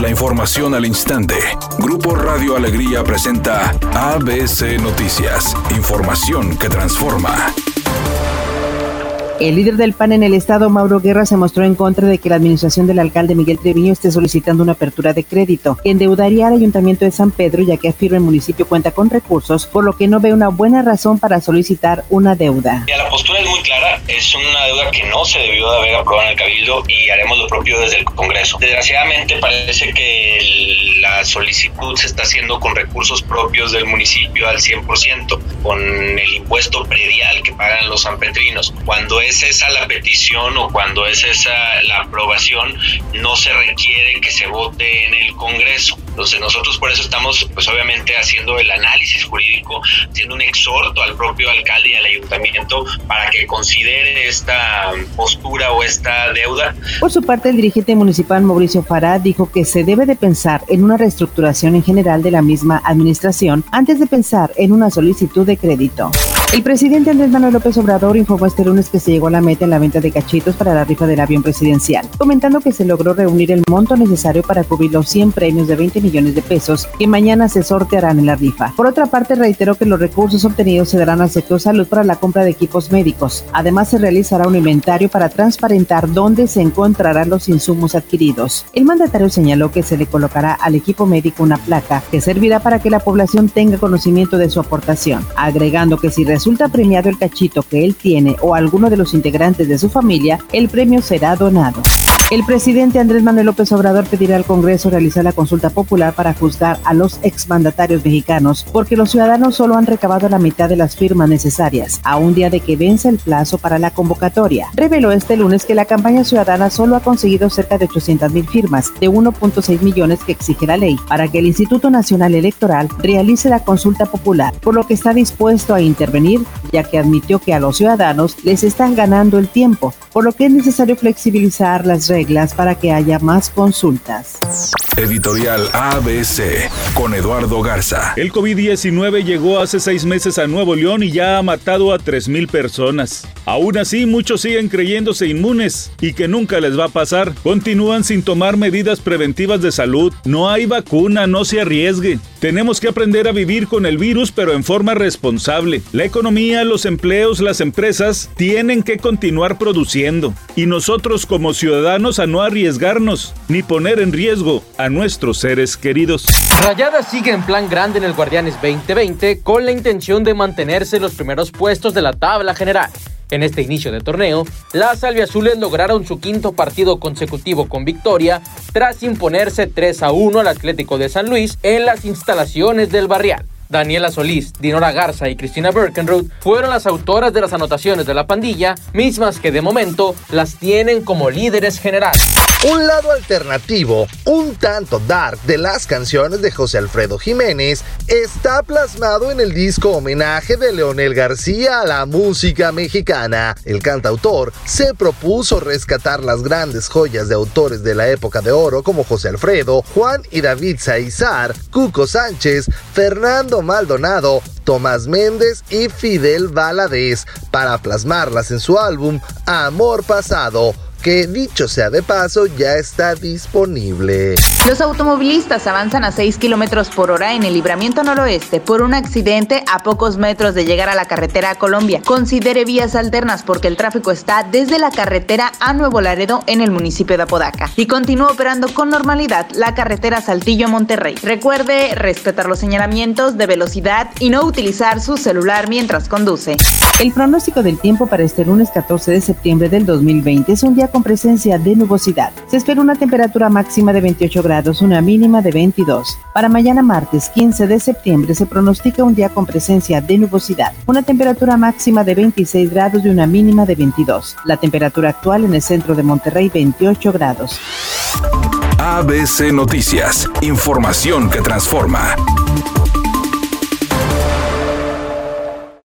La información al instante. Grupo Radio Alegría presenta ABC Noticias. Información que transforma. El líder del PAN en el estado, Mauro Guerra, se mostró en contra de que la administración del alcalde Miguel Treviño esté solicitando una apertura de crédito que endeudaría al ayuntamiento de San Pedro, ya que afirma el municipio cuenta con recursos, por lo que no ve una buena razón para solicitar una deuda. La postura es muy clara, es una deuda que no se debió de haber aprobado en el Cabildo y haremos lo propio desde el Congreso. Desgraciadamente parece que la solicitud se está haciendo con recursos propios del municipio al 100%, con el impuesto predial que pagan los sanpetrinos. Cuando es esa la petición o cuando es esa la aprobación, no se requiere que se vote en el Congreso. Entonces nosotros por eso estamos pues obviamente haciendo el análisis jurídico, haciendo un exhorto al propio alcalde y al ayuntamiento para que considere esta postura o esta deuda. Por su parte, el dirigente municipal Mauricio Farad dijo que se debe de pensar en una reestructuración en general de la misma administración antes de pensar en una solicitud de crédito. El presidente Andrés Manuel López Obrador informó este lunes que se llegó a la meta en la venta de cachitos para la rifa del avión presidencial, comentando que se logró reunir el monto necesario para cubrir los 100 premios de 20 millones de pesos que mañana se sortearán en la rifa. Por otra parte, reiteró que los recursos obtenidos se darán al sector salud para la compra de equipos médicos. Además, se realizará un inventario para transparentar dónde se encontrarán los insumos adquiridos. El mandatario señaló que se le colocará al equipo médico una placa que servirá para que la población tenga conocimiento de su aportación, agregando que si resulta premiado el cachito que él tiene o alguno de los integrantes de su familia, el premio será donado. El presidente Andrés Manuel López Obrador pedirá al Congreso realizar la consulta popular para juzgar a los exmandatarios mexicanos, porque los ciudadanos solo han recabado la mitad de las firmas necesarias, a un día de que vence el plazo para la convocatoria. Reveló este lunes que la campaña ciudadana solo ha conseguido cerca de 800 mil firmas, de 1.6 millones que exige la ley, para que el Instituto Nacional Electoral realice la consulta popular, por lo que está dispuesto a intervenir, ya que admitió que a los ciudadanos les están ganando el tiempo, por lo que es necesario flexibilizar las reglas para que haya más consultas. Editorial ABC con Eduardo Garza. El COVID-19 llegó hace seis meses a Nuevo León y ya ha matado a 3.000 personas. Aún así, muchos siguen creyéndose inmunes y que nunca les va a pasar. Continúan sin tomar medidas preventivas de salud. No hay vacuna, no se arriesgue. Tenemos que aprender a vivir con el virus, pero en forma responsable. La economía, los empleos, las empresas tienen que continuar produciendo. Y nosotros como ciudadanos a no arriesgarnos ni poner en riesgo a nuestros seres queridos. Rayada sigue en plan grande en el Guardianes 2020 con la intención de mantenerse en los primeros puestos de la tabla general. En este inicio de torneo, las albiazules lograron su quinto partido consecutivo con victoria tras imponerse 3 a 1 al Atlético de San Luis en las instalaciones del Barrial. Daniela Solís, Dinora Garza y Cristina Birkenroth fueron las autoras de las anotaciones de la pandilla, mismas que de momento las tienen como líderes generales. Un lado alternativo, un tanto dark de las canciones de José Alfredo Jiménez está plasmado en el disco homenaje de Leonel García a la música mexicana. El cantautor se propuso rescatar las grandes joyas de autores de la época de oro como José Alfredo, Juan y David Saizar, Cuco Sánchez, Fernando Maldonado, Tomás Méndez y Fidel Valadez para plasmarlas en su álbum Amor Pasado que dicho sea de paso ya está disponible. Los automovilistas avanzan a 6 kilómetros por hora en el libramiento noroeste por un accidente a pocos metros de llegar a la carretera a Colombia. Considere vías alternas porque el tráfico está desde la carretera a Nuevo Laredo en el municipio de Apodaca y continúa operando con normalidad la carretera Saltillo-Monterrey. Recuerde respetar los señalamientos de velocidad y no utilizar su celular mientras conduce. El pronóstico del tiempo para este lunes 14 de septiembre del 2020 es un con presencia de nubosidad. Se espera una temperatura máxima de 28 grados, una mínima de 22. Para mañana martes 15 de septiembre se pronostica un día con presencia de nubosidad, una temperatura máxima de 26 grados y una mínima de 22. La temperatura actual en el centro de Monterrey 28 grados. ABC Noticias, información que transforma.